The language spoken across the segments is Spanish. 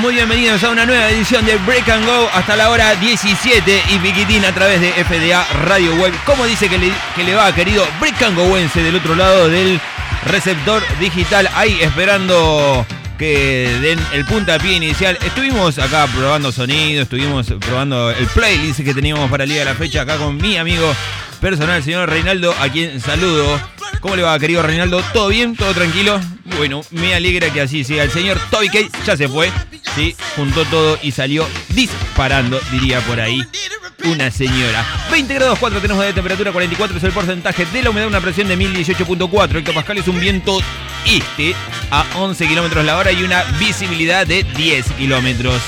muy bienvenidos a una nueva edición de Break and Go hasta la hora 17 y Piquitín a través de FDA Radio Web. ¿Cómo dice que le, que le va, querido Break and Goense del otro lado del receptor digital? Ahí esperando que den el puntapié inicial. Estuvimos acá probando sonido, estuvimos probando el playlist que teníamos para el día de la fecha acá con mi amigo personal, el señor Reinaldo, a quien saludo. ¿Cómo le va, querido Reinaldo? ¿Todo bien? ¿Todo tranquilo? Bueno, me alegra que así sea. El señor Toby Kate ya se fue, sí, juntó todo y salió disparando, diría por ahí una señora. 20 grados 4 tenemos de temperatura, 44 es el porcentaje de la humedad, una presión de 1018.4 hectopascales, es un viento este a 11 kilómetros la hora y una visibilidad de 10 kilómetros.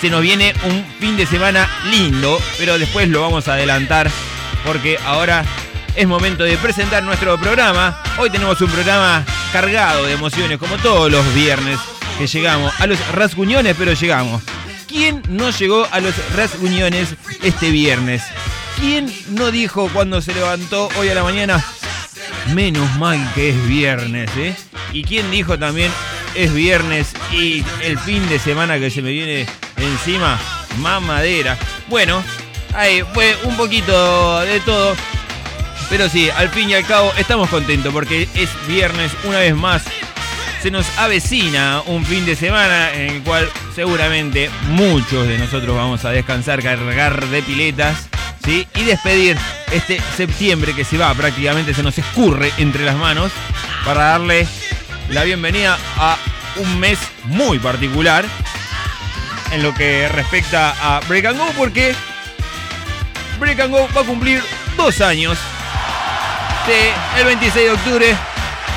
Se nos viene un fin de semana lindo, pero después lo vamos a adelantar porque ahora es momento de presentar nuestro programa. Hoy tenemos un programa cargado de emociones, como todos los viernes que llegamos a los rasguñones, pero llegamos. ¿Quién no llegó a los rasguñones este viernes? ¿Quién no dijo cuando se levantó hoy a la mañana? Menos mal que es viernes, ¿eh? ¿Y quién dijo también es viernes y el fin de semana que se me viene encima? Mamadera. Bueno, ahí fue un poquito de todo. Pero sí, al fin y al cabo estamos contentos porque es viernes una vez más. Se nos avecina un fin de semana en el cual seguramente muchos de nosotros vamos a descansar, cargar de piletas, ¿sí? Y despedir este septiembre que se va prácticamente, se nos escurre entre las manos para darle la bienvenida a un mes muy particular en lo que respecta a Break and Go porque Break and Go va a cumplir dos años el 26 de octubre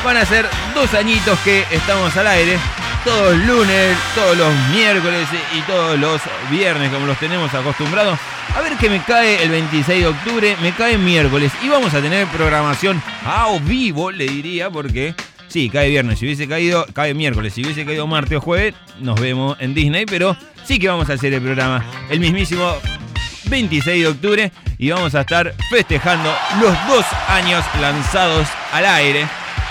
van a ser dos añitos que estamos al aire. Todos lunes, todos los miércoles y todos los viernes como los tenemos acostumbrados. A ver que me cae el 26 de octubre, me cae miércoles y vamos a tener programación a vivo, le diría, porque sí, cae viernes, si hubiese caído, cae miércoles, si hubiese caído martes o jueves, nos vemos en Disney, pero sí que vamos a hacer el programa el mismísimo 26 de octubre y vamos a estar festejando los dos años lanzados al aire.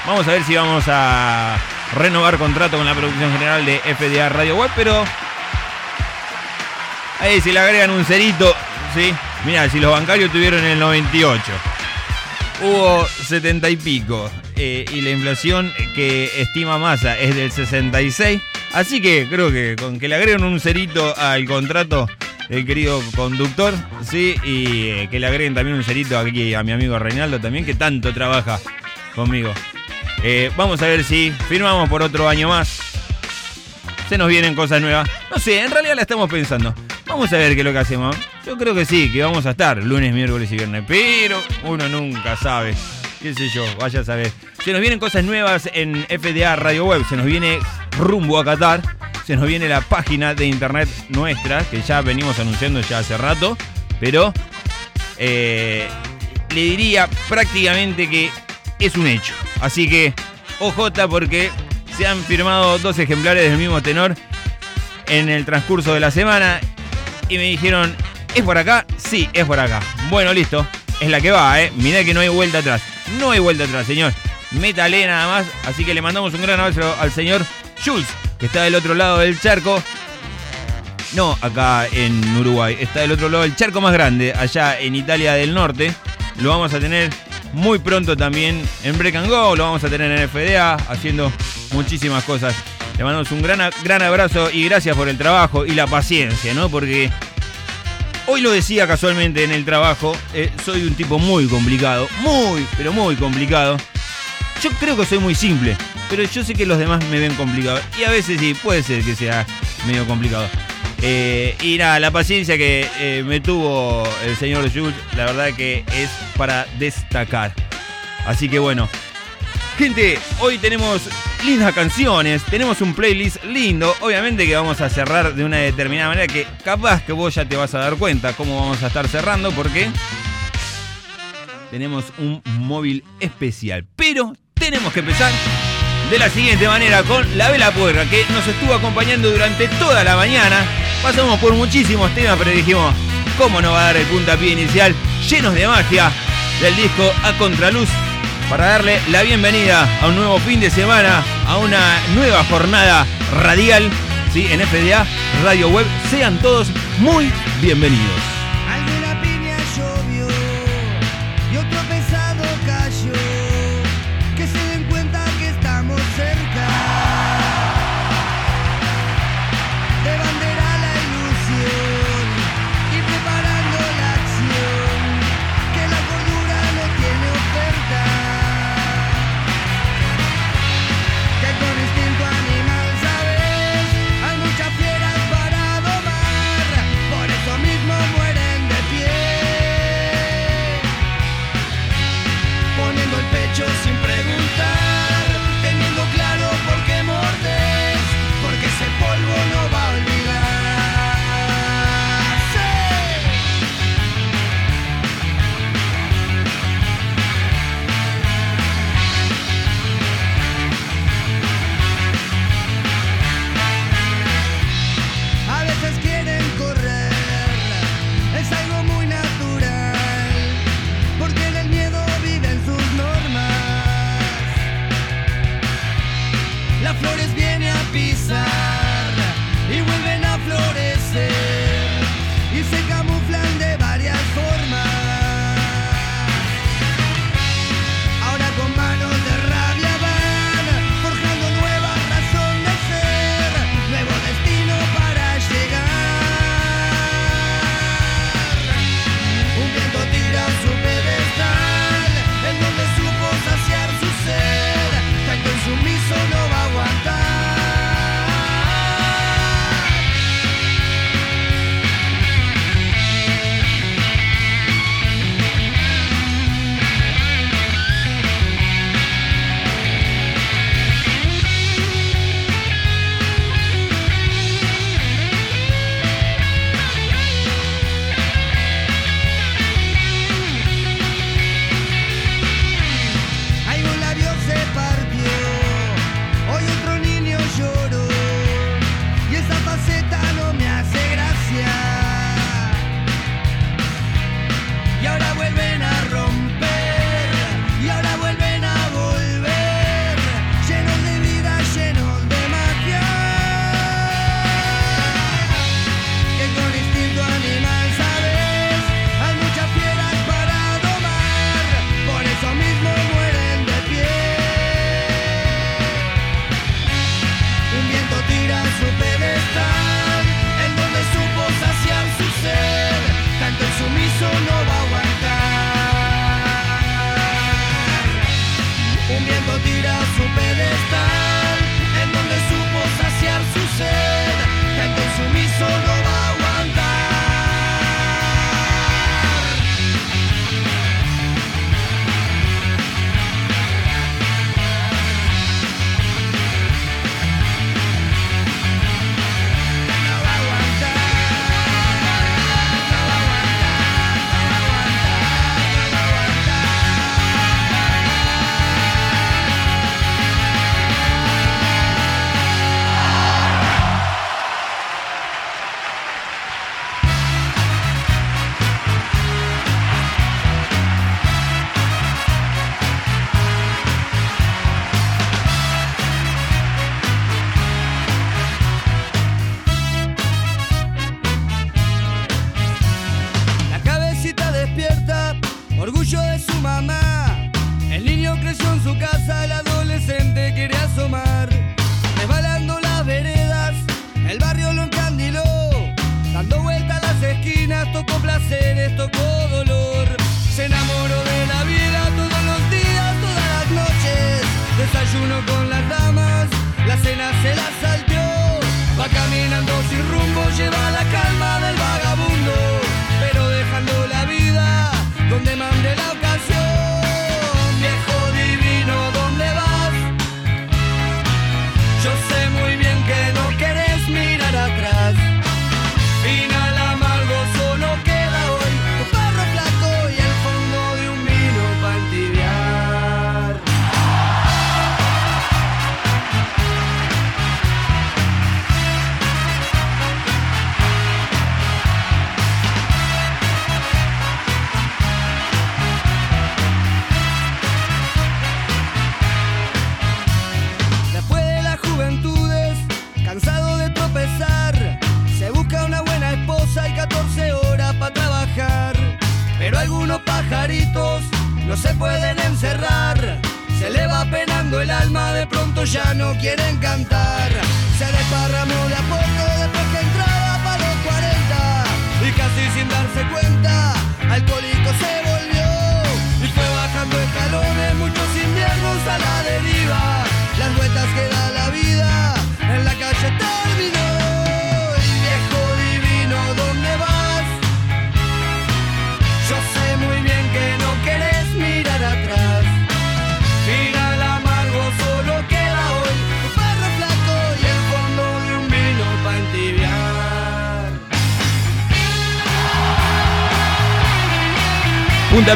Vamos a ver si vamos a renovar contrato con la producción general de FDA Radio Web, pero ahí si le agregan un cerito, ¿sí? Mira, si los bancarios tuvieron el 98, hubo 70 y pico, eh, y la inflación que estima masa es del 66, así que creo que con que le agreguen un cerito al contrato el querido conductor, sí, y eh, que le agreguen también un cerito aquí a mi amigo Reinaldo también, que tanto trabaja conmigo. Eh, vamos a ver si firmamos por otro año más. Se nos vienen cosas nuevas. No sé, en realidad la estamos pensando. Vamos a ver qué es lo que hacemos. Yo creo que sí, que vamos a estar lunes, miércoles y viernes. Pero uno nunca sabe. Qué sé yo, vaya a saber. Se nos vienen cosas nuevas en FDA Radio Web. Se nos viene rumbo a Qatar se nos viene la página de internet nuestra, que ya venimos anunciando ya hace rato, pero eh, le diría prácticamente que es un hecho. Así que, OJ, porque se han firmado dos ejemplares del mismo tenor en el transcurso de la semana y me dijeron, ¿es por acá? Sí, es por acá. Bueno, listo. Es la que va, ¿eh? Mirá que no hay vuelta atrás. No hay vuelta atrás, señor. Métale nada más. Así que le mandamos un gran abrazo al señor Jules, que está del otro lado del charco. No, acá en Uruguay. Está del otro lado del charco más grande, allá en Italia del Norte. Lo vamos a tener muy pronto también en Break and Go. Lo vamos a tener en FDA haciendo muchísimas cosas. Le mandamos un gran, gran abrazo y gracias por el trabajo y la paciencia, ¿no? Porque hoy lo decía casualmente en el trabajo. Eh, soy un tipo muy complicado. Muy, pero muy complicado. Yo creo que soy muy simple, pero yo sé que los demás me ven complicado. Y a veces sí, puede ser que sea medio complicado. Eh, y nada, la paciencia que eh, me tuvo el señor Jules, la verdad que es para destacar. Así que bueno. Gente, hoy tenemos lindas canciones, tenemos un playlist lindo. Obviamente que vamos a cerrar de una determinada manera que capaz que vos ya te vas a dar cuenta cómo vamos a estar cerrando porque tenemos un móvil especial. Pero tenemos que empezar de la siguiente manera con La Vela Puerca, que nos estuvo acompañando durante toda la mañana. Pasamos por muchísimos temas, pero dijimos, ¿cómo no va a dar el puntapié inicial llenos de magia del disco A Contraluz para darle la bienvenida a un nuevo fin de semana, a una nueva jornada radial ¿sí? en FDA Radio Web? Sean todos muy bienvenidos.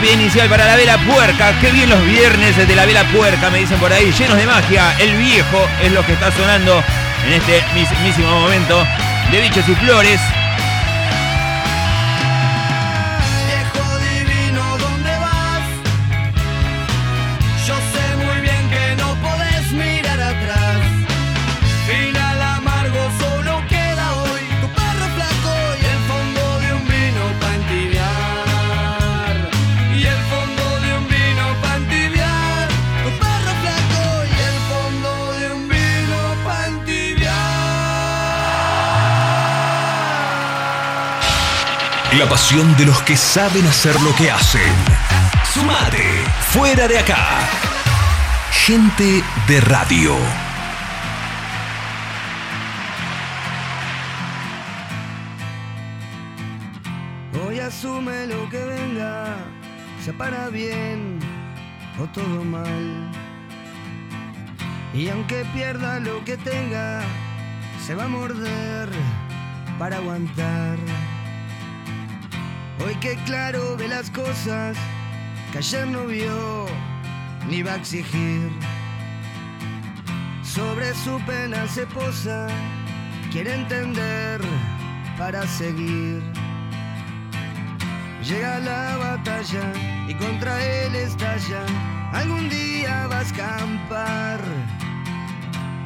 Puntapié inicial para la vela puerca. Qué bien los viernes de la vela puerca, me dicen por ahí, llenos de magia. El viejo es lo que está sonando en este mismísimo momento de bichos y flores. La pasión de los que saben hacer lo que hacen. Sumate, fuera de acá. Gente de radio. Hoy asume lo que venga, sea para bien o todo mal. Y aunque pierda lo que tenga, se va a morder para aguantar. Hoy que claro ve las cosas que ayer no vio ni va a exigir. Sobre su pena se posa, quiere entender para seguir. Llega la batalla y contra él estalla. Algún día va a escampar.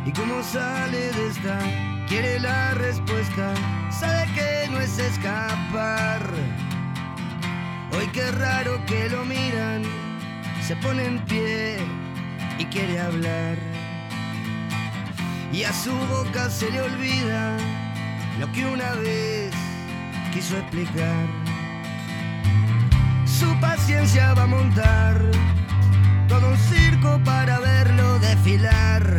Y como sale de esta, quiere la respuesta. Sabe que no es escapar. Hoy qué raro que lo miran. Se pone en pie y quiere hablar. Y a su boca se le olvida lo que una vez quiso explicar. Su paciencia va a montar todo un circo para verlo desfilar.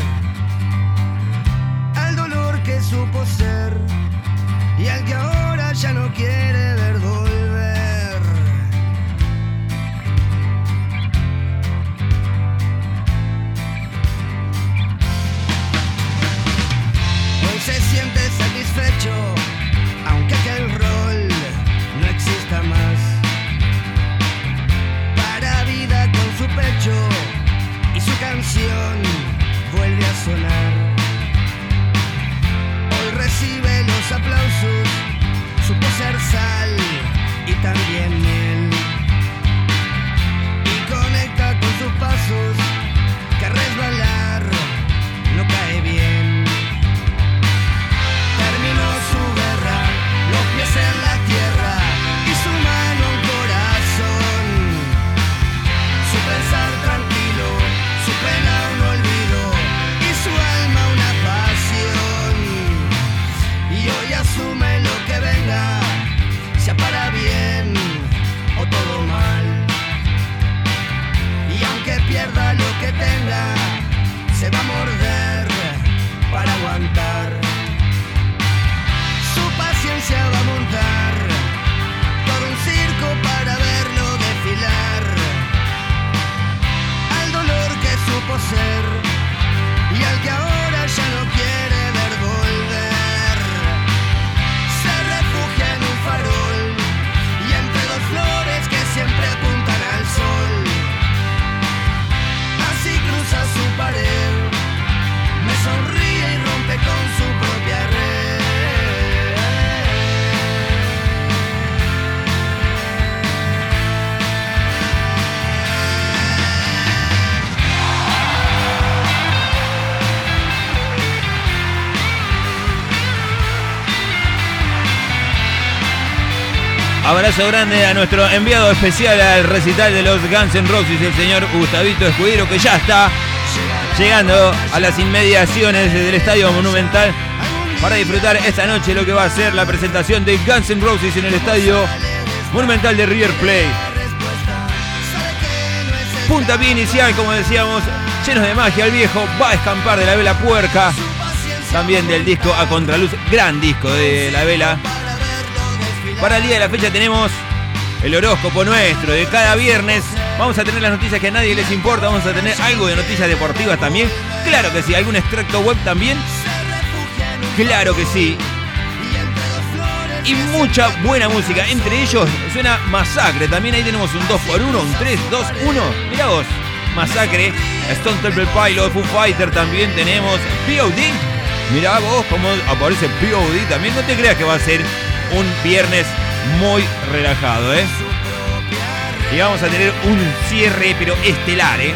Al dolor que supo ser y al que ahora ya no quiere ver volver. se siente satisfecho, aunque aquel rol no exista más. Para vida con su pecho y su canción vuelve a sonar. Hoy recibe los aplausos, supo ser sal y también miel. Y conecta con sus pasos Grande a nuestro enviado especial al recital de los Guns N' Roses, el señor Gustavito Escudero, que ya está llegando a las inmediaciones del Estadio Monumental para disfrutar esta noche lo que va a ser la presentación de Guns N' Roses en el Estadio Monumental de River Plate. Punta pie inicial, como decíamos, llenos de magia. El viejo va a escampar de la vela puerca. También del disco A Contraluz, gran disco de la vela. Para el día de la fecha tenemos el horóscopo nuestro de cada viernes. Vamos a tener las noticias que a nadie les importa. Vamos a tener algo de noticias deportivas también. Claro que sí. ¿Algún extracto web también? Claro que sí. Y mucha buena música. Entre ellos suena Masacre. También ahí tenemos un 2x1, un 3, 2, 1. Mira vos. Masacre. Stone Temple Pilot, Foo Fighter también tenemos. POD. Mirá vos cómo aparece POD. También no te creas que va a ser un viernes muy relajado, ¿eh? Y vamos a tener un cierre, pero estelar, ¿eh?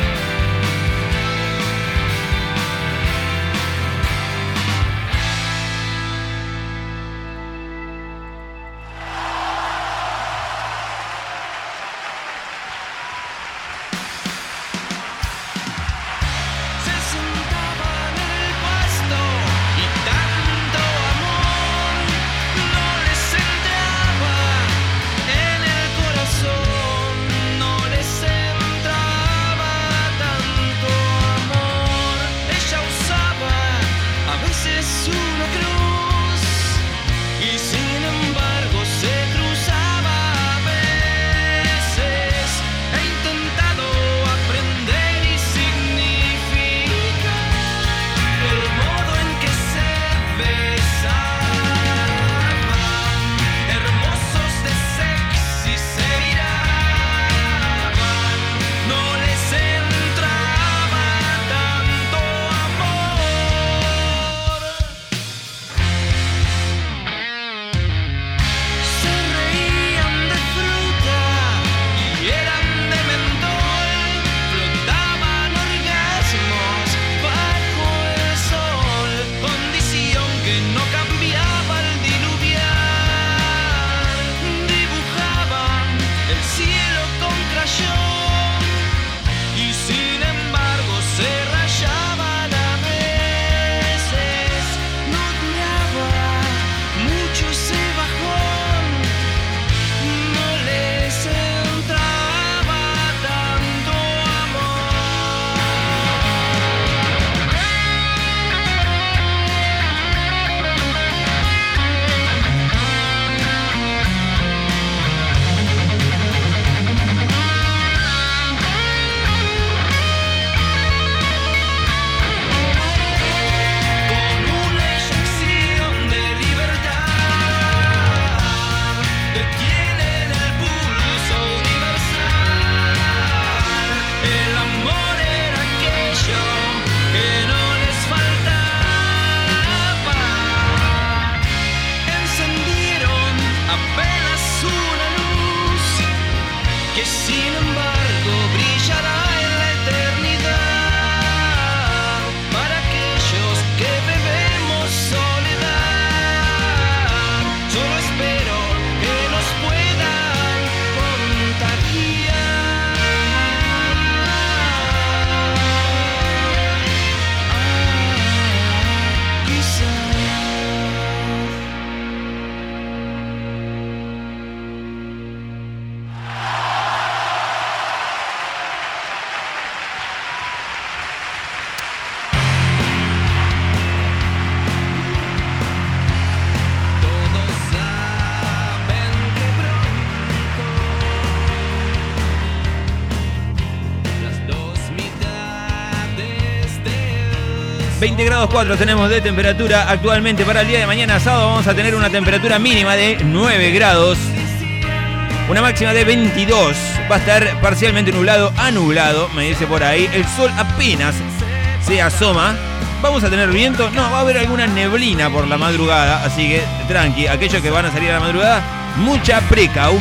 Grados 4 tenemos de temperatura actualmente para el día de mañana sábado. Vamos a tener una temperatura mínima de 9 grados una máxima de 22 va a estar parcialmente nublado a me dice por ahí. El sol apenas se asoma. Vamos a tener viento no va a haber alguna neblina por la madrugada así que tranqui. Aquellos que van a salir a la madrugada mucha precau.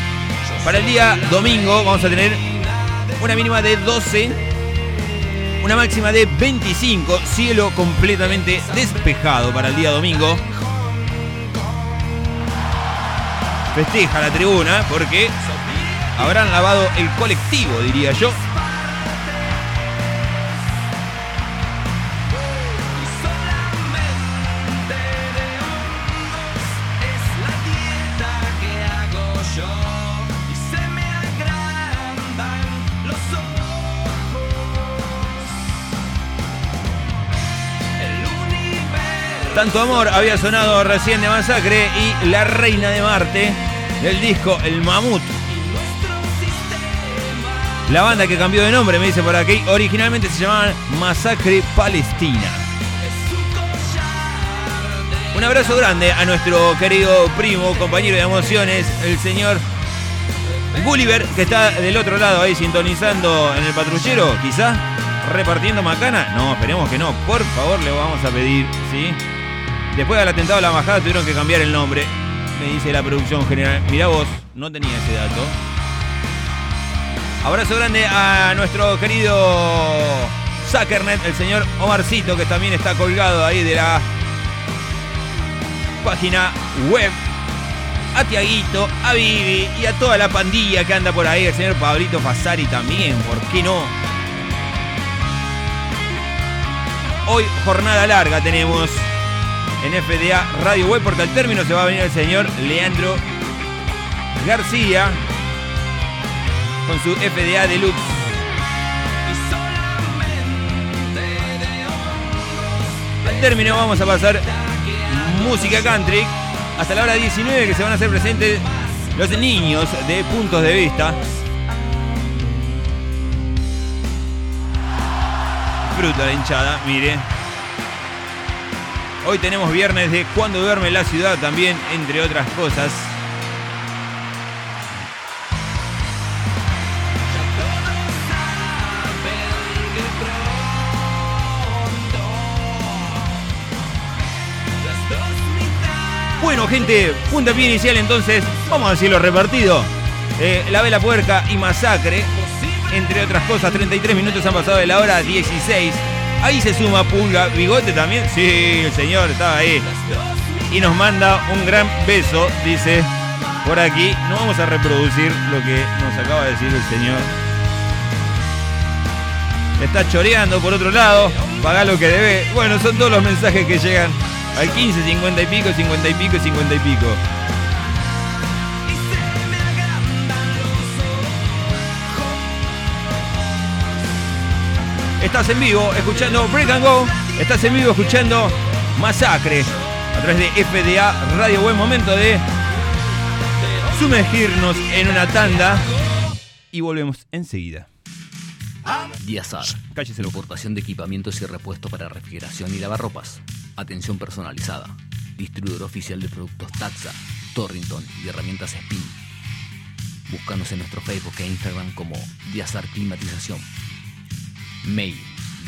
Para el día domingo vamos a tener una mínima de 12 una máxima de 25, cielo completamente despejado para el día domingo. festeja la tribuna porque habrán lavado el colectivo, diría yo. Tanto amor había sonado recién de Masacre y La Reina de Marte del disco El Mamut. La banda que cambió de nombre, me dice por aquí, originalmente se llamaban Masacre Palestina. Un abrazo grande a nuestro querido primo, compañero de emociones, el señor Gulliver, que está del otro lado ahí sintonizando en el patrullero, quizás repartiendo macana. No, esperemos que no. Por favor, le vamos a pedir, ¿sí? Después del atentado a la embajada tuvieron que cambiar el nombre. Me dice la producción general. Mirá vos, no tenía ese dato. Abrazo grande a nuestro querido Zuckernet, el señor Omarcito, que también está colgado ahí de la página web. A Tiaguito, a Vivi y a toda la pandilla que anda por ahí. El señor Pablito Fasari también, ¿por qué no? Hoy jornada larga tenemos en FDA Radio Web, porque al término se va a venir el señor Leandro García con su FDA Deluxe. Al término vamos a pasar música country hasta la hora 19 que se van a hacer presentes los niños de puntos de vista. Fruta la hinchada, mire. Hoy tenemos viernes de Cuando duerme la ciudad también, entre otras cosas. Bueno, gente, punta pie inicial entonces, vamos a decirlo repartido. Eh, la vela puerca y masacre, entre otras cosas, 33 minutos han pasado de la hora 16. Ahí se suma Pulga. ¿Bigote también? Sí, el señor estaba ahí. Y nos manda un gran beso, dice por aquí. No vamos a reproducir lo que nos acaba de decir el señor. Está choreando por otro lado. Paga lo que debe. Bueno, son todos los mensajes que llegan al 15, 50 y pico, 50 y pico, 50 y pico. Estás en vivo escuchando Break and Go. Estás en vivo escuchando Masacre a través de FDA Radio. Buen momento de sumergirnos en una tanda y volvemos enseguida. Diazar. Cállese la importación de equipamientos y repuestos para refrigeración y lavarropas. Atención personalizada. Distribuidor oficial de productos Taxa, Torrington y herramientas Spin. Búscanos en nuestro Facebook e Instagram como Diazar Climatización. Mail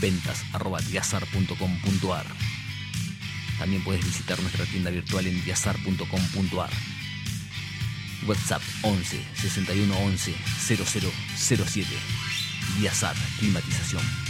ventas arroba diazar.com.ar. También puedes visitar nuestra tienda virtual en diazar.com.ar. WhatsApp 11 61 11 0007. Diazar Climatización.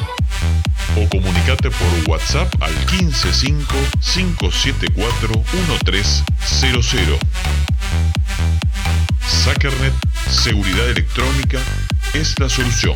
o comunicate por WhatsApp al 155-574-1300. Sackernet Seguridad Electrónica es la solución.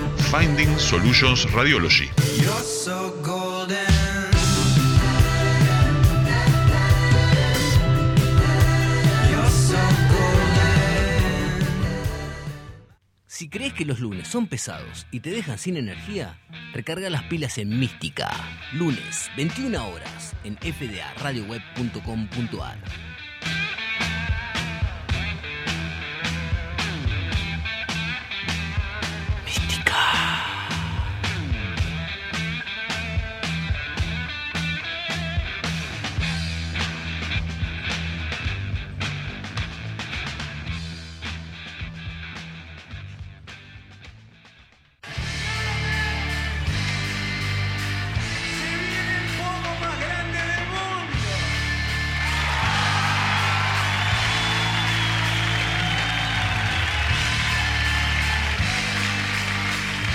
Finding Solutions Radiology. Si crees que los lunes son pesados y te dejan sin energía, recarga las pilas en Mística. Lunes, 21 horas, en fdaradioweb.com.ar.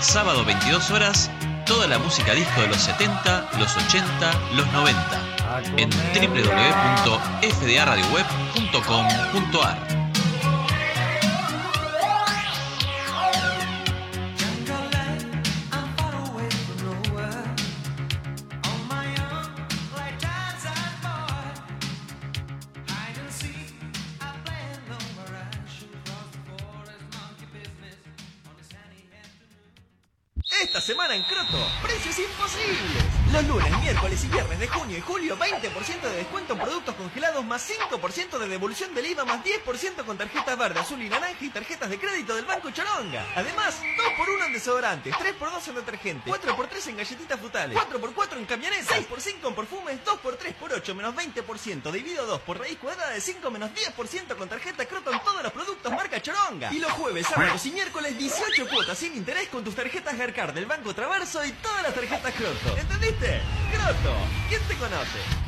sábado 22 horas, toda la música disco de los 70, los 80, los 90 en www.fdaradioweb.com.ar. de devolución del IVA más 10% con tarjetas verde, azul y naranja y tarjetas de crédito del Banco Choronga. Además, 2x1 en desodorantes, 3x2 en detergente, 4x3 en galletitas frutales, 4x4 en camionetas, 6x5 en perfumes, 2x3 por 8 menos 20%, dividido 2 por raíz cuadrada de 5 menos 10% con tarjeta Croto en todos los productos marca Choronga. Y los jueves, sábados y miércoles 18 cuotas sin interés con tus tarjetas Garcar del Banco Traverso y todas las tarjetas Croto. ¿Entendiste? Croto, ¿quién te conoce?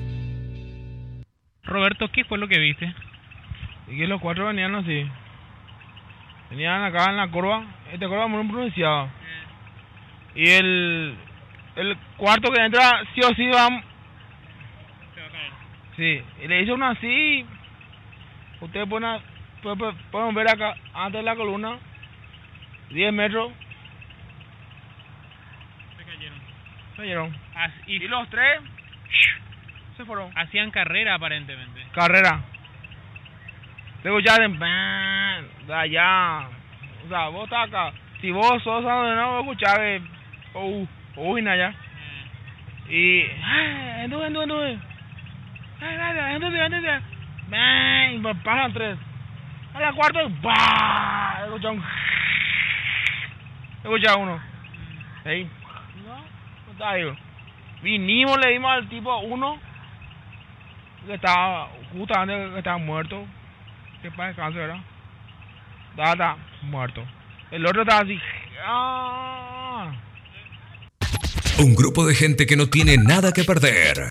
Roberto, ¿qué fue lo que viste? Y que los cuatro venían así. Venían acá en la curva. Esta curva muy pronunciada. Y el, el cuarto que entra, sí o sí va. Sí, y le hizo uno así. Ustedes pueden, pueden, pueden ver acá, antes de la columna, 10 metros. Se cayeron. Se cayeron. Y los tres se fueron. hacían carrera aparentemente. Carrera. Luego ya de, de allá. O sea, vos estás acá. Si vos sos no vos escuchás que. Oh, oh, allá. Y. ¡Ay, anduve, anduve, anduve! ¡Ay, ay, ay, anduve, anduve! ¡Bang! Y me pasan tres. A la cuarta, ¡bah! Escucha un. Escucha uno. Ey, no, no está digo. Vinimos, le dimos al tipo uno que estaba justamente que estaba muerto. Que para descanso era. Muerto. El otro estaba así. Ah. Un grupo de gente que no tiene nada que perder.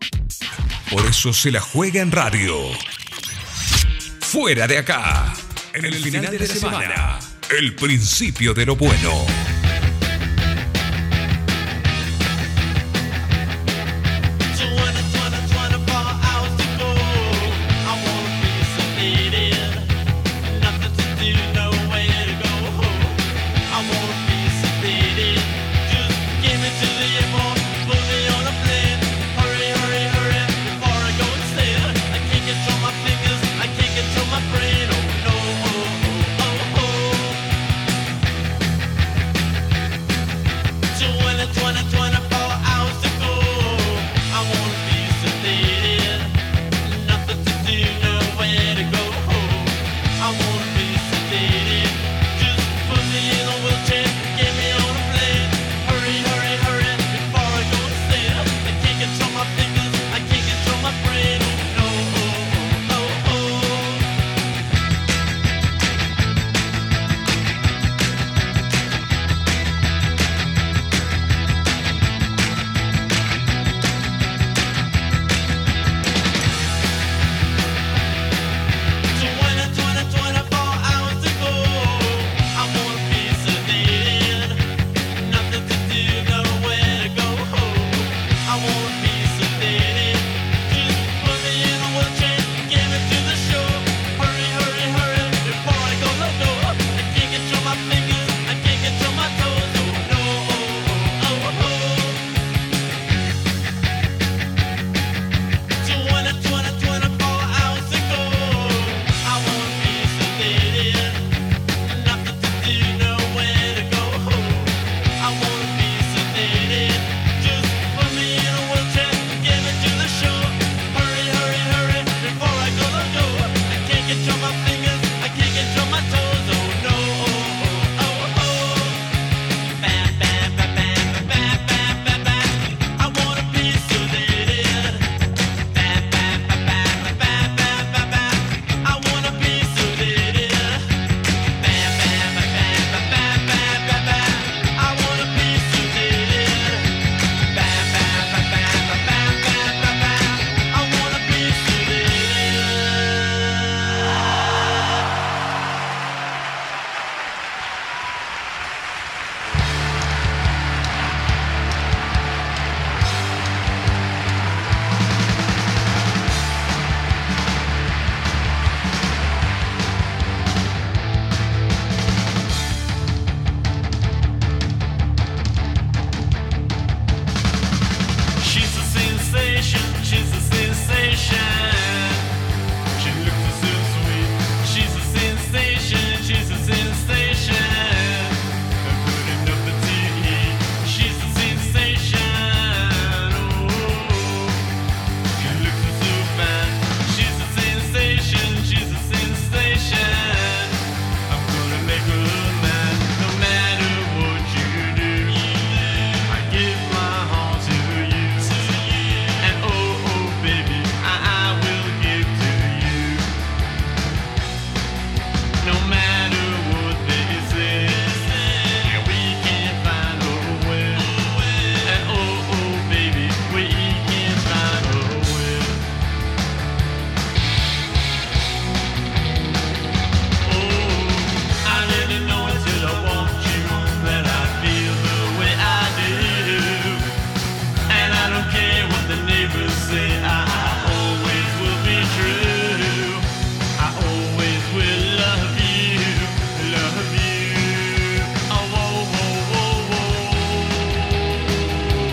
Por eso se la juega en radio. Fuera de acá. En el final de la semana. El principio de lo bueno.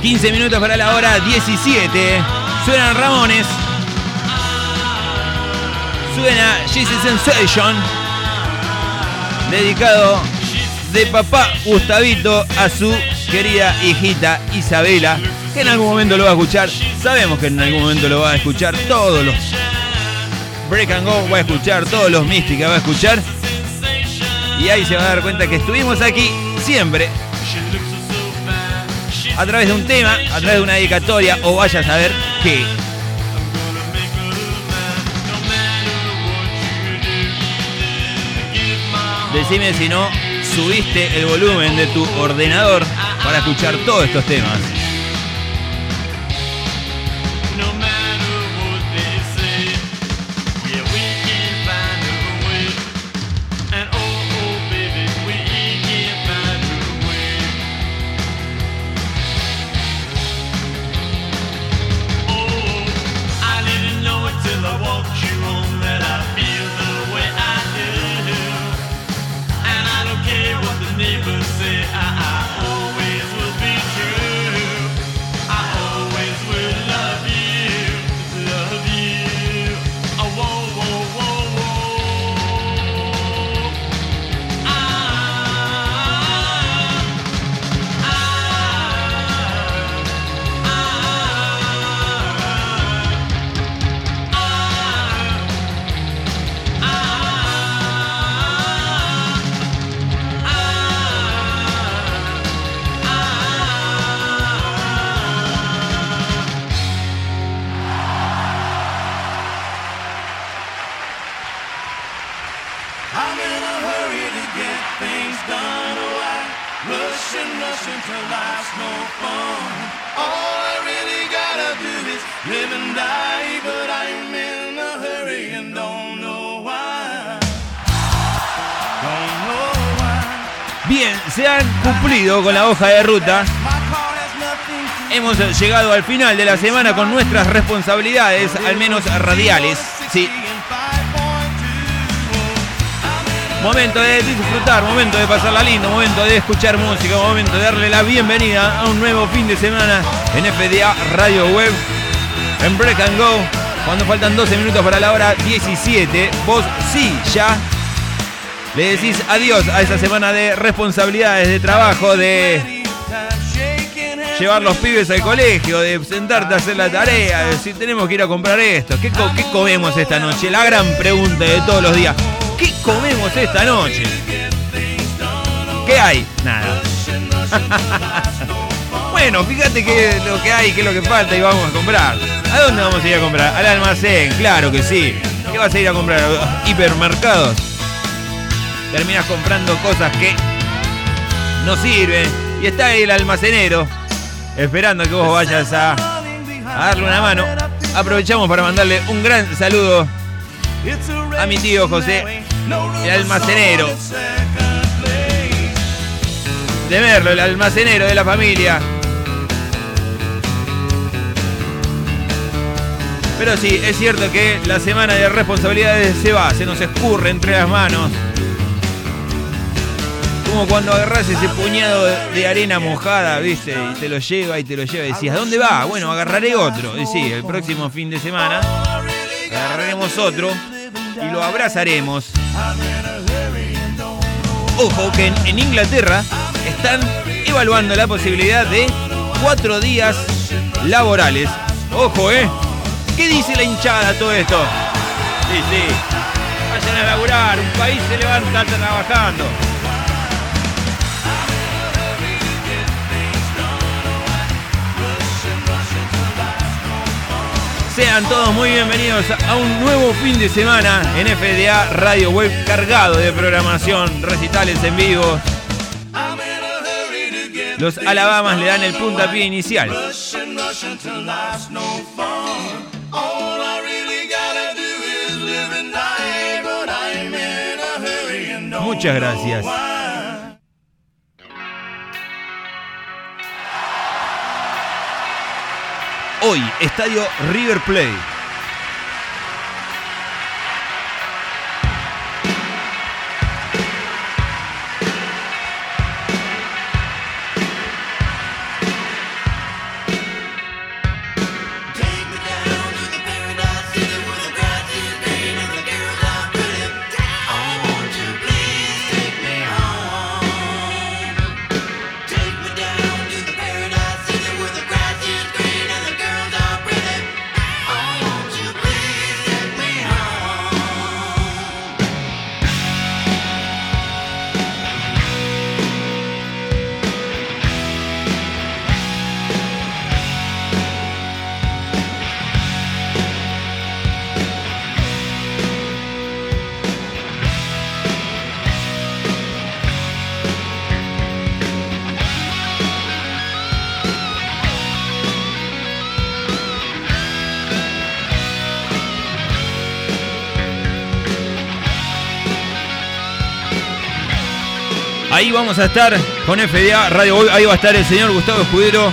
15 minutos para la hora 17. Suenan Ramones. Suena Jesus Sensation. Dedicado de papá Gustavito a su querida hijita Isabela. Que en algún momento lo va a escuchar. Sabemos que en algún momento lo va a escuchar. Todos los Break and Go va a escuchar. Todos los Mística va a escuchar. Y ahí se va a dar cuenta que estuvimos aquí siempre a través de un tema, a través de una dedicatoria o vaya a saber qué. Decime si no subiste el volumen de tu ordenador para escuchar todos estos temas. Con la hoja de ruta. Hemos llegado al final de la semana con nuestras responsabilidades, al menos radiales. Sí. Momento de disfrutar, momento de pasarla lindo, momento de escuchar música, momento de darle la bienvenida a un nuevo fin de semana en FDA Radio Web, en Break and Go, cuando faltan 12 minutos para la hora 17. Vos sí, ya le decís adiós a esa semana de responsabilidades, de trabajo, de llevar los pibes al colegio, de sentarte a hacer la tarea, de decir tenemos que ir a comprar esto. ¿Qué, co- qué comemos esta noche? La gran pregunta de todos los días. ¿Qué comemos esta noche? ¿Qué hay? Nada. bueno, fíjate qué es lo que hay, qué es lo que falta y vamos a comprar. ¿A dónde vamos a ir a comprar? Al almacén, claro que sí. ¿Qué vas a ir a comprar? ¿A los hipermercados? Terminas comprando cosas que no sirven. Y está ahí el almacenero esperando que vos vayas a, darle una mano. Aprovechamos para mandarle un gran saludo a mi tío José, el almacenero. De verlo, el almacenero de la familia. Pero sí, es cierto que la semana de responsabilidades se va, se nos escurre entre las manos. Como cuando agarrás ese puñado de arena mojada, ¿viste? Y te lo lleva y te lo lleva y decís, ¿a dónde va? Bueno, agarraré otro. Sí, el próximo fin de semana agarraremos otro y lo abrazaremos. Ojo que en, en Inglaterra están evaluando la posibilidad de cuatro días laborales. Ojo, ¿eh? ¿Qué dice la hinchada todo esto? Sí, sí. Vayan a laburar, un país se levanta trabajando. Sean todos muy bienvenidos a un nuevo fin de semana en FDA Radio Web cargado de programación, recitales en vivo. Los Alabamas le dan el puntapié inicial. Rush and rush until life's vamos a estar con FDA Radio Hoy. Ahí va a estar el señor Gustavo Escudero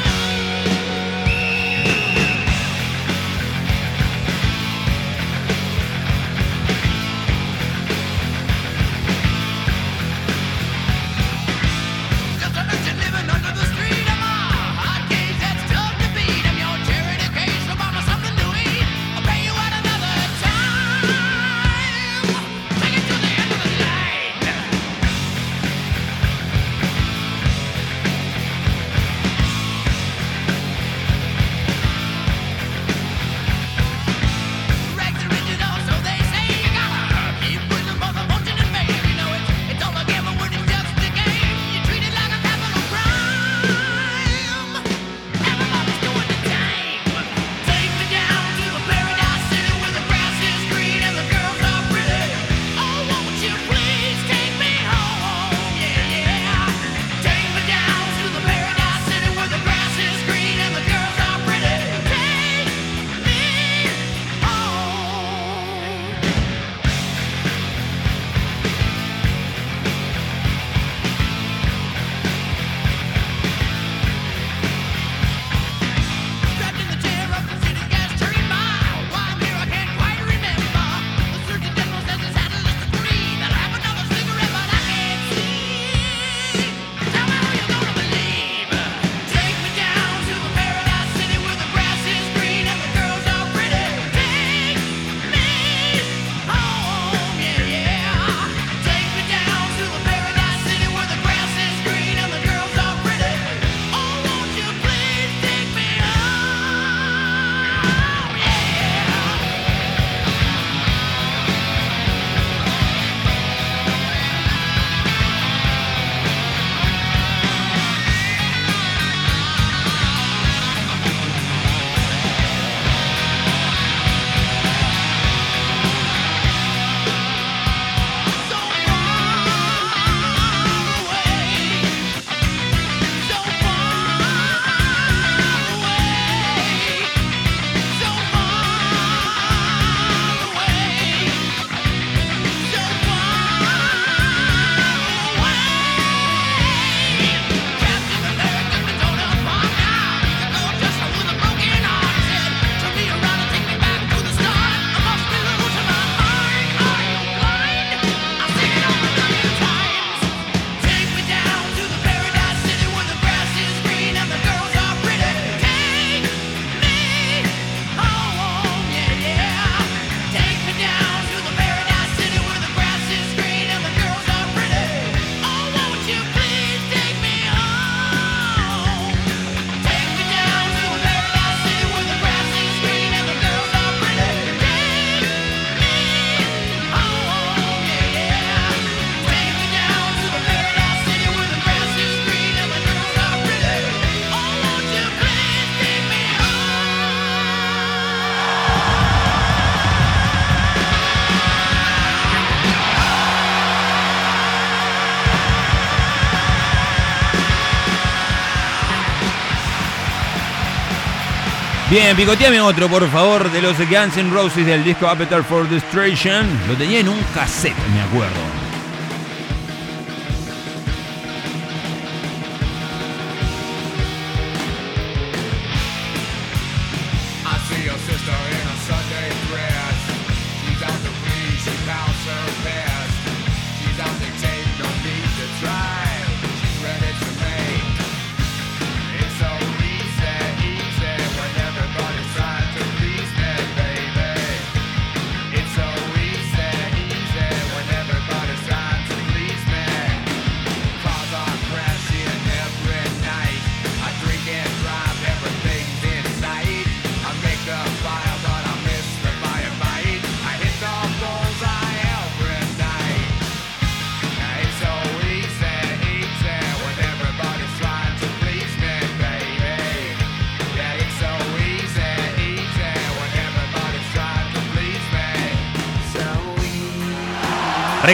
Bien, picoteame otro, por favor, de los Guns N' Roses del disco Appetite for Destruction. Lo tenía en un cassette, me acuerdo.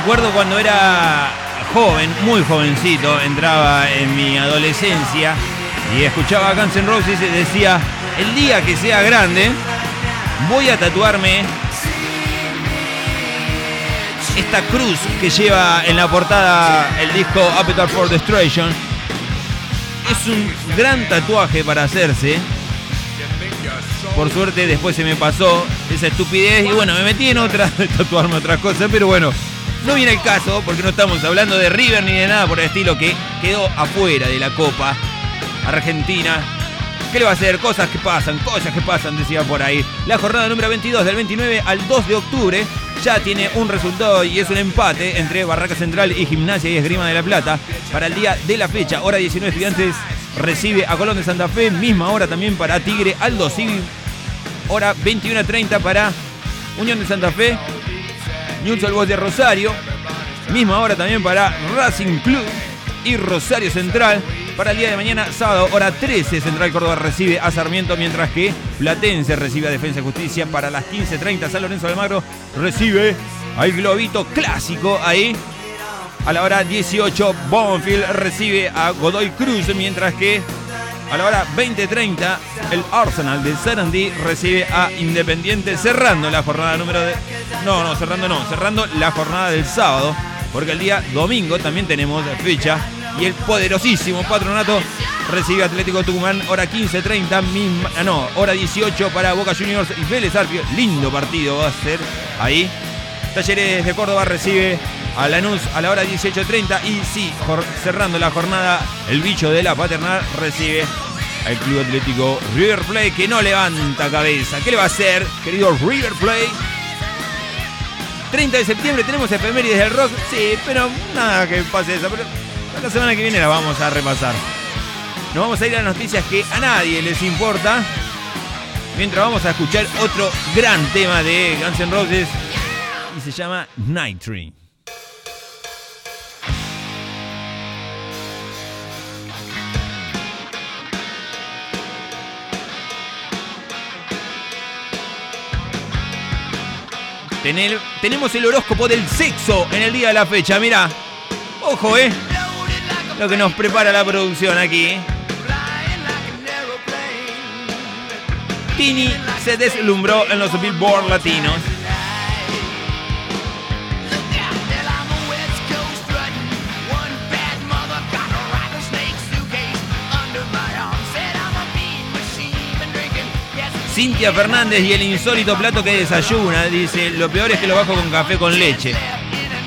recuerdo cuando era joven, muy jovencito, entraba en mi adolescencia y escuchaba a Guns N' Roses y decía, el día que sea grande, voy a tatuarme esta cruz que lleva en la portada el disco Appetite for Destruction. Es un gran tatuaje para hacerse. Por suerte después se me pasó esa estupidez y bueno, me metí en otra, tatuarme otras cosas, pero bueno, no viene el caso porque no estamos hablando de River ni de nada por el estilo que quedó afuera de la Copa Argentina. ¿Qué le va a hacer? Cosas que pasan, cosas que pasan, decía por ahí. La jornada número 22 del 29 al 2 de octubre ya tiene un resultado y es un empate entre Barraca Central y Gimnasia y Esgrima de la Plata para el día de la fecha. Hora 19 estudiantes recibe a Colón de Santa Fe, misma hora también para Tigre Aldo Civil. Hora 21.30 para Unión de Santa Fe, News Boys de Rosario. Misma hora también para Racing Club y Rosario Central. Para el día de mañana, sábado, hora 13, Central Córdoba recibe a Sarmiento, mientras que Platense recibe a Defensa y Justicia. Para las 15.30, San Lorenzo de recibe al Globito Clásico ahí. A la hora 18, Bonfield recibe a Godoy Cruz, mientras que a la hora 20.30, el Arsenal de Sarandí recibe a Independiente, cerrando la jornada número de. No, no, cerrando no, cerrando la jornada del sábado, porque el día domingo también tenemos fecha y el poderosísimo Patronato recibe Atlético Tucumán, hora 15.30, misma, ah, no, hora 18 para Boca Juniors y Vélez Arpio. Lindo partido va a ser ahí. Talleres de Córdoba recibe a Lanús a la hora 18.30 y sí, cerrando la jornada, el bicho de la paternal recibe al Club Atlético River Plate que no levanta cabeza. ¿Qué le va a hacer, querido River Plate? 30 de septiembre tenemos efemérides del rock, sí, pero nada que pase eso. Pero la semana que viene la vamos a repasar. Nos vamos a ir a noticias que a nadie les importa. Mientras vamos a escuchar otro gran tema de Guns N' Roses y se llama Night Train. Tenemos el horóscopo del sexo en el día de la fecha, mira. Ojo, eh. Lo que nos prepara la producción aquí. Tini se deslumbró en los Billboard latinos. Cintia Fernández y el insólito plato que desayuna, dice, lo peor es que lo bajo con café con leche.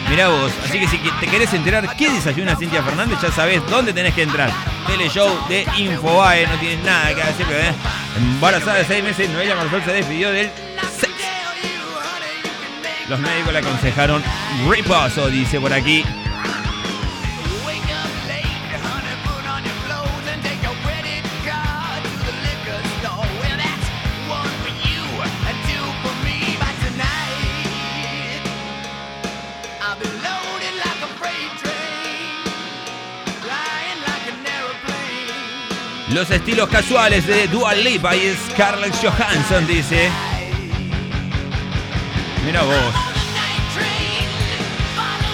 Mirá vos, así que si te querés enterar qué desayuna Cintia Fernández, ya sabés dónde tenés que entrar. Teleshow de Infobae, no tienes nada que hacer, pero ¿eh? Embarazada de seis meses, Noelia Marzol se despidió del sexo. Los médicos le aconsejaron reposo, dice por aquí. Los estilos casuales de Dua Lipa y Scarlett Johansson, dice. Mira vos.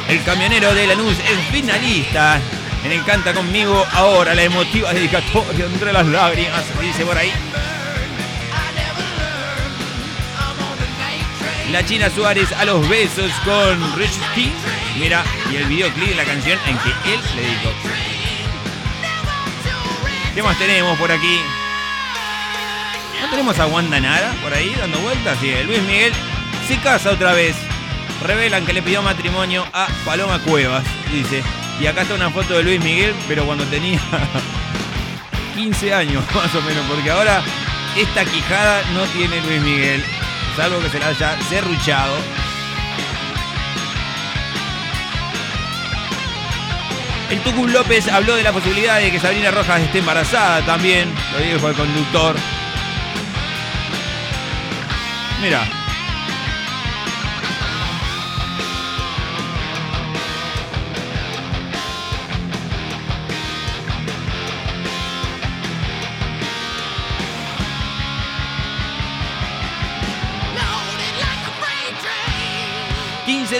El camionero de Lanús es finalista en Encanta conmigo ahora, la emotiva dedicatoria entre las lágrimas, dice por ahí. La China Suárez a los besos con Rich King. Mira, y el videoclip, la canción en que él le dedicó. ¿Qué más tenemos por aquí? ¿No tenemos a Wanda Nara por ahí dando vueltas? Sí, Luis Miguel se casa otra vez. Revelan que le pidió matrimonio a Paloma Cuevas, dice. Y acá está una foto de Luis Miguel, pero cuando tenía 15 años más o menos, porque ahora esta quijada no tiene Luis Miguel, salvo que se la haya serruchado. El Tucum López habló de la posibilidad de que Sabrina Rojas esté embarazada también, lo dijo el conductor. Mira.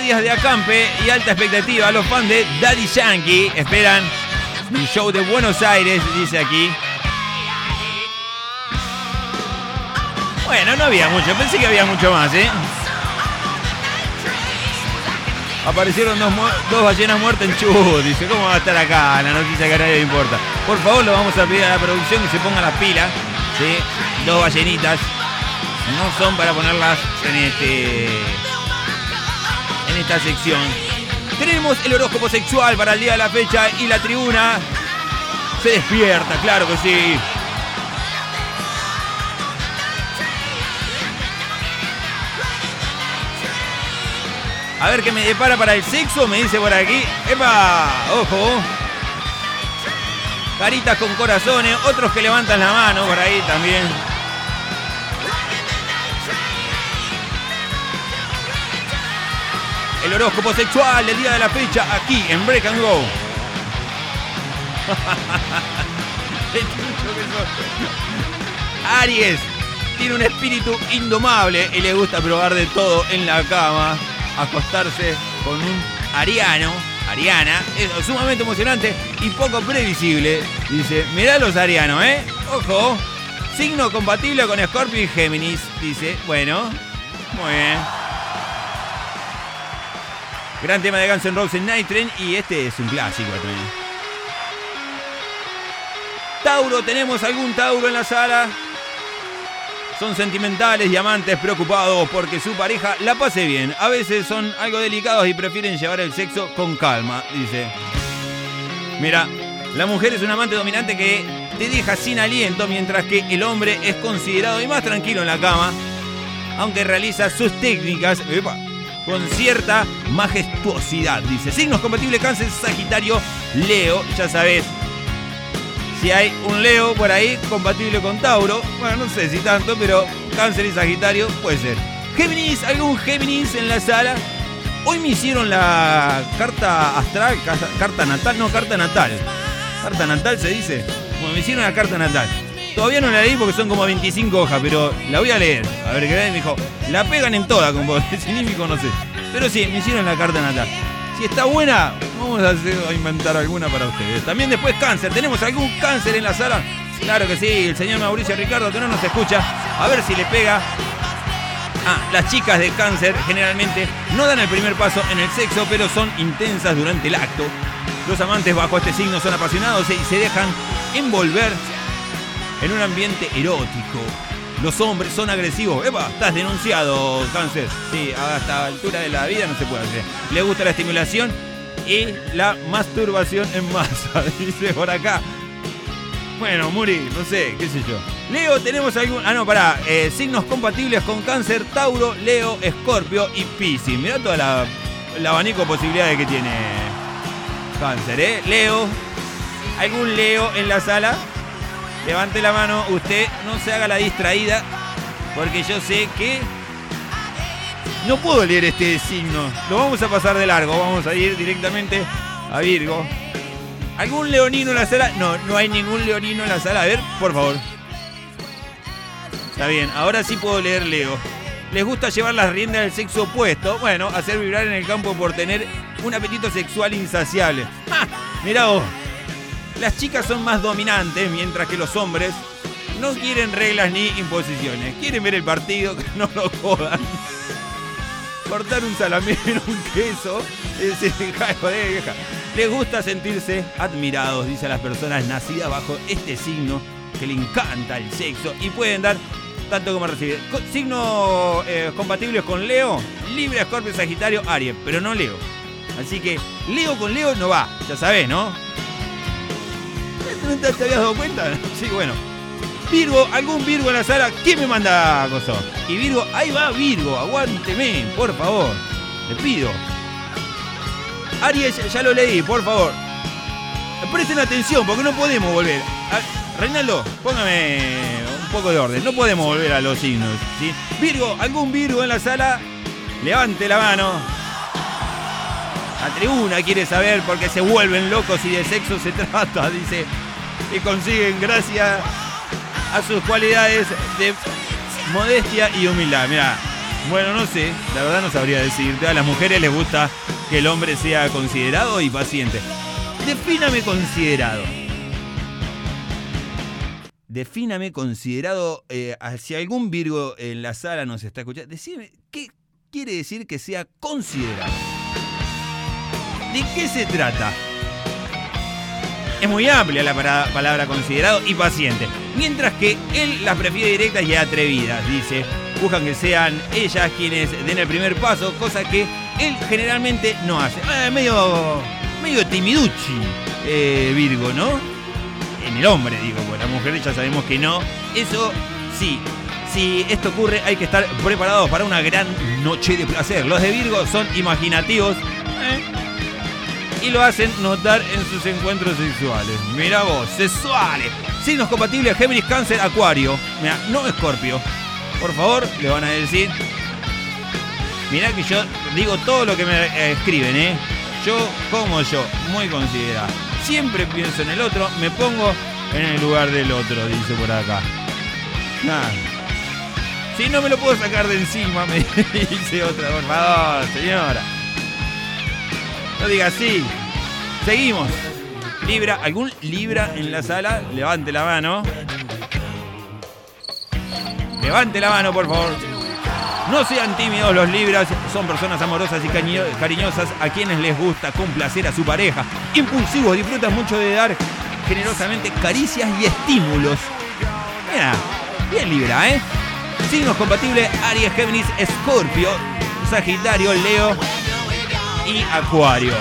Días de acampe y alta expectativa. Los fans de Daddy Yankee esperan un show de Buenos Aires, dice aquí. Bueno, no había mucho, pensé que había mucho más, ¿eh? Aparecieron dos, dos ballenas muertas en Chubut. Dice, ¿cómo va a estar acá la noticia que a nadie le importa? Por favor, lo vamos a pedir a la producción que se ponga las pilas. ¿sí? Dos ballenitas. No son para ponerlas en este. Esta sección. Tenemos el horóscopo sexual para el día de la fecha y la tribuna se despierta, claro que sí. A ver qué me depara para el sexo, me dice por aquí. ¡Epa! ¡Ojo! Caritas con corazones, otros que levantan la mano por ahí también. El horóscopo sexual del día de la fecha aquí en Break and Go. Aries tiene un espíritu indomable y le gusta probar de todo en la cama. Acostarse con un ariano, ariana, es sumamente emocionante y poco previsible. Dice, mirá los arianos, ¿eh? Ojo, signo compatible con Scorpio y Géminis. Dice, bueno, muy bien. Gran tema de Guns N' Roses Night Train y este es un clásico. Tauro, ¿tenemos algún Tauro en la sala? Son sentimentales y amantes preocupados porque su pareja la pase bien. A veces son algo delicados y prefieren llevar el sexo con calma, dice. Mira, la mujer es un amante dominante que te deja sin aliento mientras que el hombre es considerado y más tranquilo en la cama, aunque realiza sus técnicas epa, con cierta majestuosidad, dice. Signos compatibles cáncer, Sagitario, Leo, ya sabes. Si hay un Leo por ahí compatible con Tauro, bueno, no sé si tanto, pero Cáncer y Sagitario puede ser. Géminis, algún Géminis en la sala. Hoy me hicieron la carta astral, ca- carta natal, no, carta natal. Carta natal se dice. Bueno, me hicieron la carta natal. Todavía no la leí porque son como 25 hojas, pero la voy a leer. A ver qué me dijo. La pegan en toda, como significa, no sé. Pero sí, me hicieron la carta natal. Si está buena, vamos a, a inventar alguna para ustedes. También después cáncer. ¿Tenemos algún cáncer en la sala? Claro que sí, el señor Mauricio Ricardo que no nos escucha. A ver si le pega. Ah, las chicas de cáncer generalmente no dan el primer paso en el sexo, pero son intensas durante el acto. Los amantes bajo este signo son apasionados y se dejan envolver en un ambiente erótico. Los hombres son agresivos. ¡Epa! Estás denunciado, cáncer. Sí, a esta altura de la vida no se puede hacer. Le gusta la estimulación y la masturbación en masa, dice por acá. Bueno, Muri, no sé, qué sé yo. Leo, tenemos algún. Ah, no, pará. eh, signos compatibles con Cáncer, Tauro, Leo, Escorpio y Piscis. Mirá toda la, el abanico de posibilidades que tiene Cáncer, ¿eh? Leo. ¿Algún Leo en la sala? Levante la mano, usted no se haga la distraída, porque yo sé que no puedo leer este signo. Lo vamos a pasar de largo, vamos a ir directamente a Virgo. ¿Algún leonino en la sala? No, no hay ningún leonino en la sala. A ver, por favor. Está bien, ahora sí puedo leer Leo. ¿Les gusta llevar las riendas del sexo opuesto? Bueno, hacer vibrar en el campo por tener un apetito sexual insaciable. ¡Ja! Mirá vos. Las chicas son más dominantes, mientras que los hombres no quieren reglas ni imposiciones. Quieren ver el partido, que no lo jodan. Cortar un salamero, un queso. Es decir, joder, vieja. Les gusta sentirse admirados, dice a las personas nacidas bajo este signo que le encanta el sexo y pueden dar tanto como recibir. Signos eh, compatibles con Leo, Libre, Escorpio, Sagitario, Aries, pero no Leo. Así que Leo con Leo no va, ya sabés, ¿no? ¿No te, te habías dado cuenta? Sí, bueno. Virgo, algún Virgo en la sala, ¿quién me manda coso? Y Virgo, ahí va Virgo, aguánteme, por favor. Le pido. Aries, ya lo leí, por favor. Presten atención, porque no podemos volver. Ah, Reinaldo, póngame un poco de orden. No podemos volver a los signos. Virgo, algún Virgo en la sala, levante la mano. La tribuna quiere saber porque se vuelven locos y de sexo se trata, dice. Y consiguen gracias a sus cualidades de modestia y humildad. Mira, bueno, no sé, la verdad no sabría decirte. A las mujeres les gusta que el hombre sea considerado y paciente. Defíname considerado. Defíname considerado. eh, si algún Virgo en la sala nos está escuchando, decime, ¿qué quiere decir que sea considerado? ¿De qué se trata? Es muy amplia la palabra considerado y paciente. Mientras que él las prefiere directas y atrevidas, dice. Buscan que sean ellas quienes den el primer paso, cosa que él generalmente no hace. Eh, medio, medio timiduchi, eh, Virgo, ¿no? En el hombre, digo, porque la mujer ya sabemos que no. Eso sí, si esto ocurre hay que estar preparados para una gran noche de placer. Los de Virgo son imaginativos. ¿eh? Y lo hacen notar en sus encuentros sexuales. Mira vos, sexuales. Signos compatibles, Géminis, Cáncer, Acuario. Mira, no Escorpio. Por favor, le van a decir. Mirá que yo digo todo lo que me eh, escriben, ¿eh? Yo como yo, muy considerado. Siempre pienso en el otro, me pongo en el lugar del otro, dice por acá. Nada. Si no me lo puedo sacar de encima, me dice otra, por favor, señora. No diga así. Seguimos. Libra, ¿algún Libra en la sala? Levante la mano. Levante la mano, por favor. No sean tímidos los Libras, son personas amorosas y cariñosas a quienes les gusta complacer a su pareja. Impulsivos, disfrutan mucho de dar generosamente caricias y estímulos. Mira, bien Libra, ¿eh? Signos compatibles, Aries, Géminis, Escorpio, Sagitario, Leo y Acuario.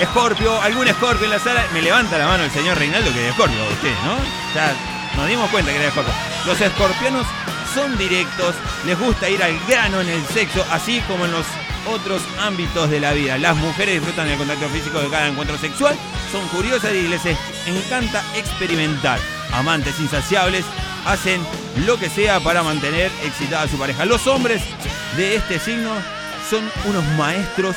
Escorpio, algún Escorpio en la sala. Me levanta la mano el señor Reinaldo que es Escorpio, usted, ¿no? Ya nos dimos cuenta que era Escorpio. Los escorpianos son directos, les gusta ir al grano en el sexo, así como en los otros ámbitos de la vida. Las mujeres disfrutan del contacto físico de cada encuentro sexual, son curiosas y les encanta experimentar. Amantes insaciables hacen lo que sea para mantener excitada a su pareja. Los hombres de este signo son unos maestros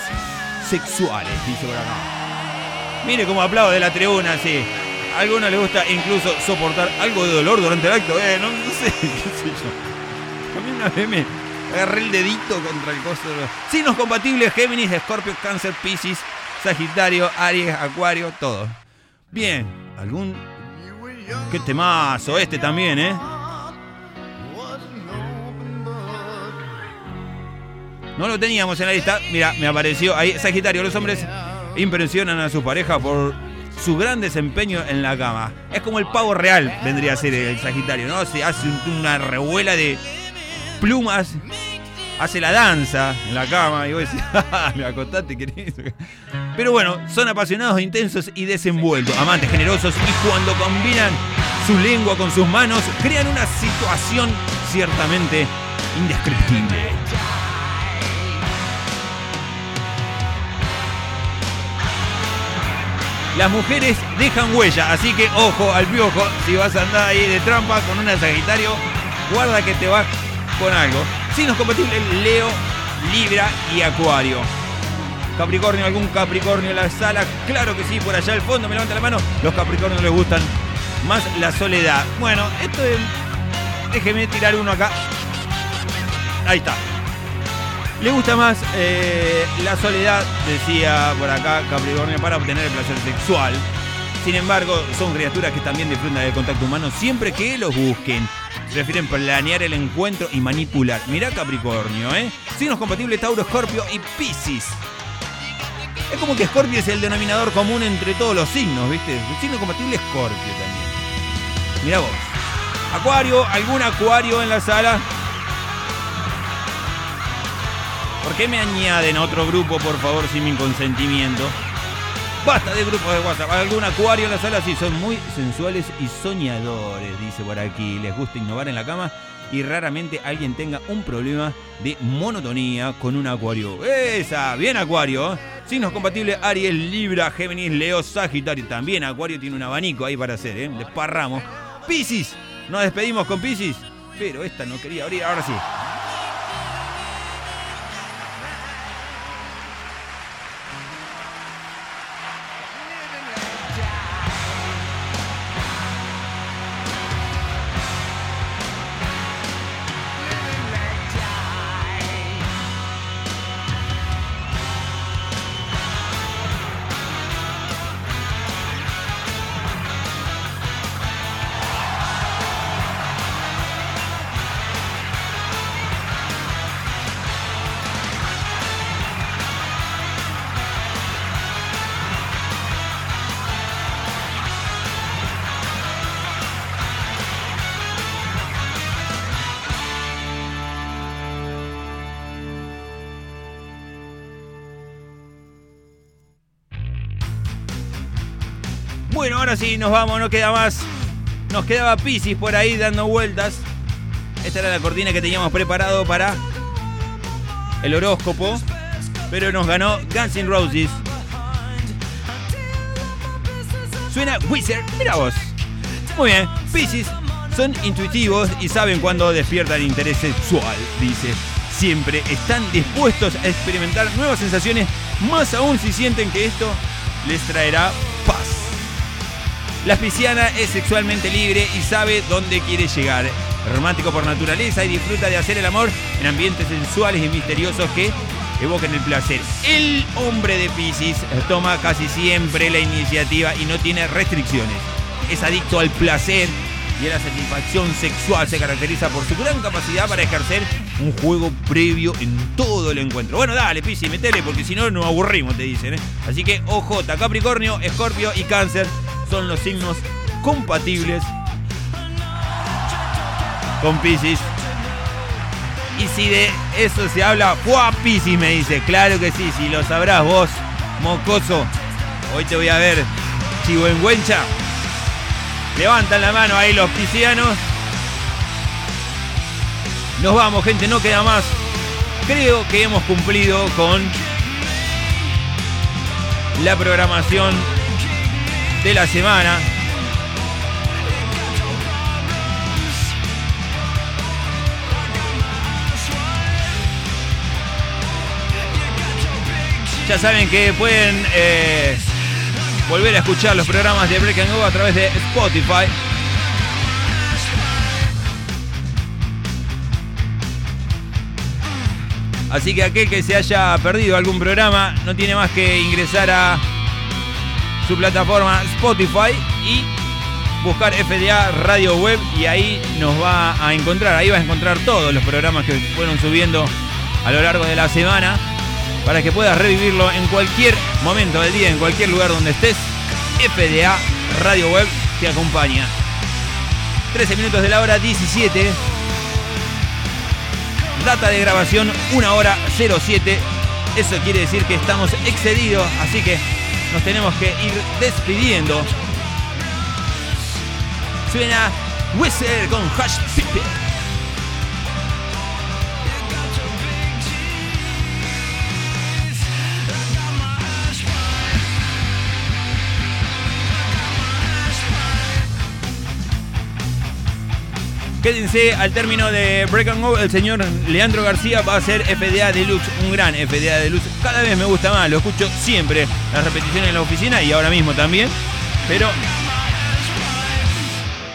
sexuales, dice por acá. Mire cómo de la tribuna, sí. A algunos les gusta incluso soportar algo de dolor durante el acto. Eh, no, sé, qué sé yo. A mí una vez me agarré el dedito contra el costo. Signos compatibles, Géminis, Escorpio, Cáncer, Piscis, Sagitario, Aries, Acuario, todo. Bien, algún... Qué temazo, este también, ¿eh? No lo teníamos en la lista. Mira, me apareció ahí. Sagitario, los hombres impresionan a su pareja por su gran desempeño en la cama. Es como el pavo real, vendría a ser el Sagitario, ¿no? Se hace un- una revuela de plumas, hace la danza en la cama y vos decís, "Ah, me acostaste, querés. Pero bueno, son apasionados, intensos y desenvueltos, amantes generosos y cuando combinan su lengua con sus manos, crean una situación ciertamente indescriptible. Las mujeres dejan huella, así que ojo al piojo, si vas a andar ahí de trampa con una Sagitario, guarda que te vas con algo. Signos compatibles, Leo, Libra y Acuario. Capricornio, algún Capricornio en la sala, claro que sí, por allá al fondo, me levanta la mano. Los Capricornios les gustan más la soledad. Bueno, esto es... Déjeme tirar uno acá. Ahí está. Le gusta más eh, la soledad, decía por acá Capricornio, para obtener el placer sexual. Sin embargo, son criaturas que también disfrutan del contacto humano siempre que los busquen. Prefieren planear el encuentro y manipular. Mirá Capricornio, ¿eh? Signos compatibles Tauro, Escorpio y Piscis. Es como que Escorpio es el denominador común entre todos los signos, ¿viste? El signo compatible Escorpio también. Mirá vos. Acuario, ¿algún acuario en la sala? ¿Por qué me añaden a otro grupo, por favor, sin mi consentimiento? Basta de grupos de WhatsApp. ¿Algún acuario en la sala? Sí, son muy sensuales y soñadores, dice por aquí. Les gusta innovar en la cama y raramente alguien tenga un problema de monotonía con un acuario. ¡Esa! Bien, acuario. Signos compatibles, Aries, Libra, Géminis, Leo, Sagitario. También acuario tiene un abanico ahí para hacer, ¿eh? Desparramos. Piscis. Nos despedimos con Piscis. Pero esta no quería abrir, ahora sí. Sí, nos vamos, no queda más. Nos quedaba Pisces por ahí dando vueltas. Esta era la cortina que teníamos preparado para el horóscopo. Pero nos ganó Guns N' Roses. Suena Wizard, mira vos. Muy bien, Pisces son intuitivos y saben cuándo despiertan interés sexual, dice. Siempre están dispuestos a experimentar nuevas sensaciones, más aún si sienten que esto les traerá. La pisciana es sexualmente libre y sabe dónde quiere llegar. Romántico por naturaleza y disfruta de hacer el amor en ambientes sensuales y misteriosos que evoquen el placer. El hombre de Pisces toma casi siempre la iniciativa y no tiene restricciones. Es adicto al placer y a la satisfacción sexual. Se caracteriza por su gran capacidad para ejercer un juego previo en todo el encuentro. Bueno, dale, Pisces, metele, porque si no nos aburrimos, te dicen. ¿eh? Así que, ojo, Capricornio, Escorpio y Cáncer son los signos compatibles con Pisces. Y si de eso se habla, ¡Fua Pisces! Me dice, claro que sí, si lo sabrás vos, mocoso. Hoy te voy a ver, chihuenguencha. Levantan la mano ahí los piscianos. Nos vamos, gente, no queda más. Creo que hemos cumplido con la programación de la semana. Ya saben que pueden eh, volver a escuchar los programas de Break and Go a través de Spotify. Así que aquel que se haya perdido algún programa no tiene más que ingresar a su plataforma Spotify y buscar FDA Radio Web y ahí nos va a encontrar. Ahí vas a encontrar todos los programas que fueron subiendo a lo largo de la semana para que puedas revivirlo en cualquier momento del día, en cualquier lugar donde estés. FDA Radio Web te acompaña. 13 minutos de la hora 17. Data de grabación 1 hora 07. Eso quiere decir que estamos excedidos, así que nos tenemos que ir despidiendo. Suena Whistle con Hash Pipe. Quédense al término de Break and Go. El señor Leandro García va a ser FDA Deluxe, un gran FDA Deluxe. Cada vez me gusta más, lo escucho siempre. Las repeticiones en la oficina y ahora mismo también. Pero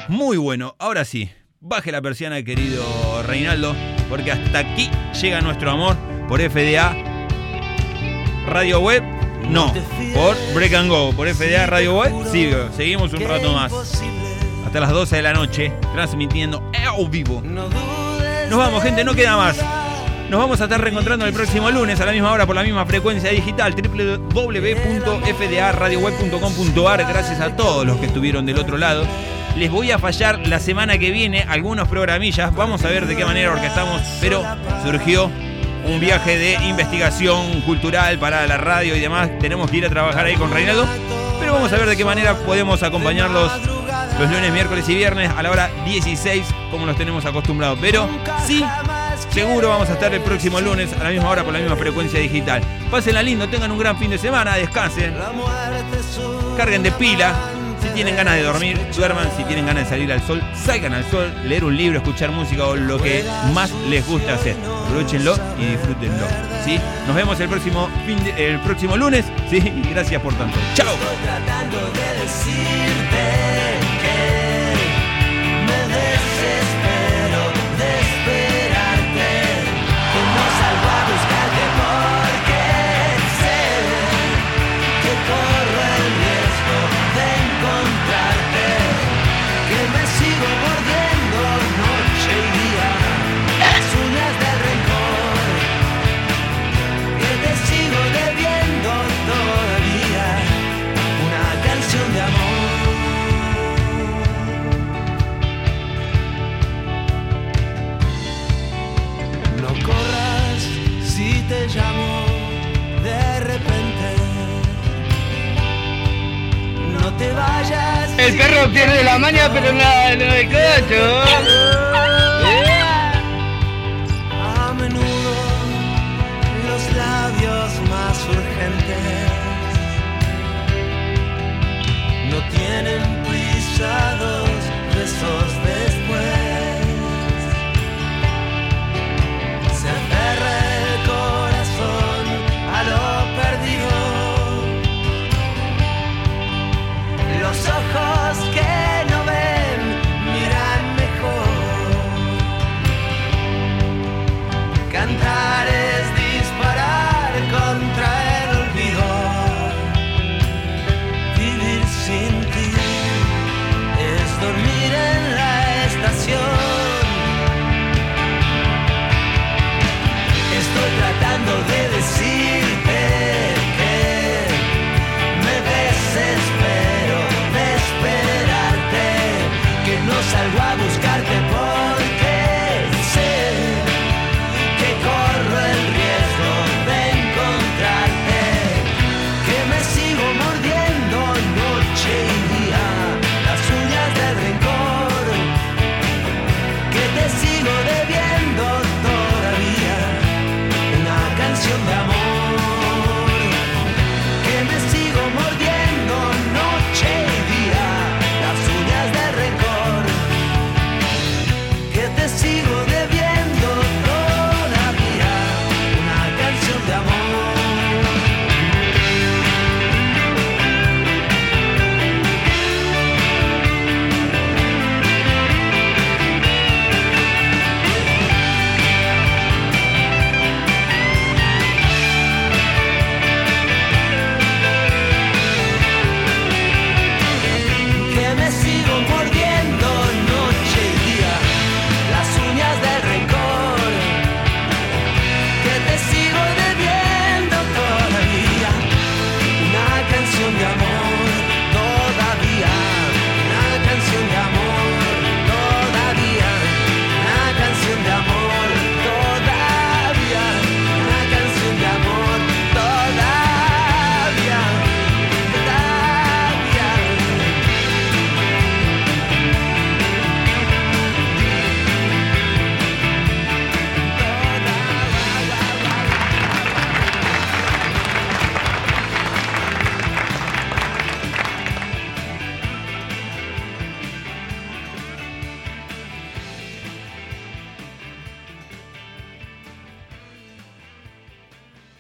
muy bueno. Ahora sí, baje la persiana, querido Reinaldo, porque hasta aquí llega nuestro amor por FDA Radio Web. No, por Break and Go, por FDA Radio Web. Sí, seguimos un rato más hasta las 12 de la noche, transmitiendo en vivo. Nos vamos, gente, no queda más. Nos vamos a estar reencontrando el próximo lunes a la misma hora por la misma frecuencia digital www.fdaradioweb.com.ar. Gracias a todos los que estuvieron del otro lado. Les voy a fallar la semana que viene algunos programillas. Vamos a ver de qué manera orquestamos, pero surgió un viaje de investigación cultural para la radio y demás. Tenemos que ir a trabajar ahí con Reinaldo. Pero vamos a ver de qué manera podemos acompañarlos los lunes, miércoles y viernes a la hora 16, como nos tenemos acostumbrados. Pero sí, seguro vamos a estar el próximo lunes a la misma hora por la misma frecuencia digital. Pásenla lindo, tengan un gran fin de semana, descansen, carguen de pila. Si tienen ganas de dormir, duerman. Si tienen ganas de salir al sol, salgan al sol, leer un libro, escuchar música o lo que más les guste hacer. Aprovechenlo y disfrútenlo. ¿sí? Nos vemos el próximo, lunes. ¿sí? Gracias por tanto. ¡Chao! El perro pierde la maña, pero no, no el cocho. A menudo los labios más urgentes no tienen pisados besos después.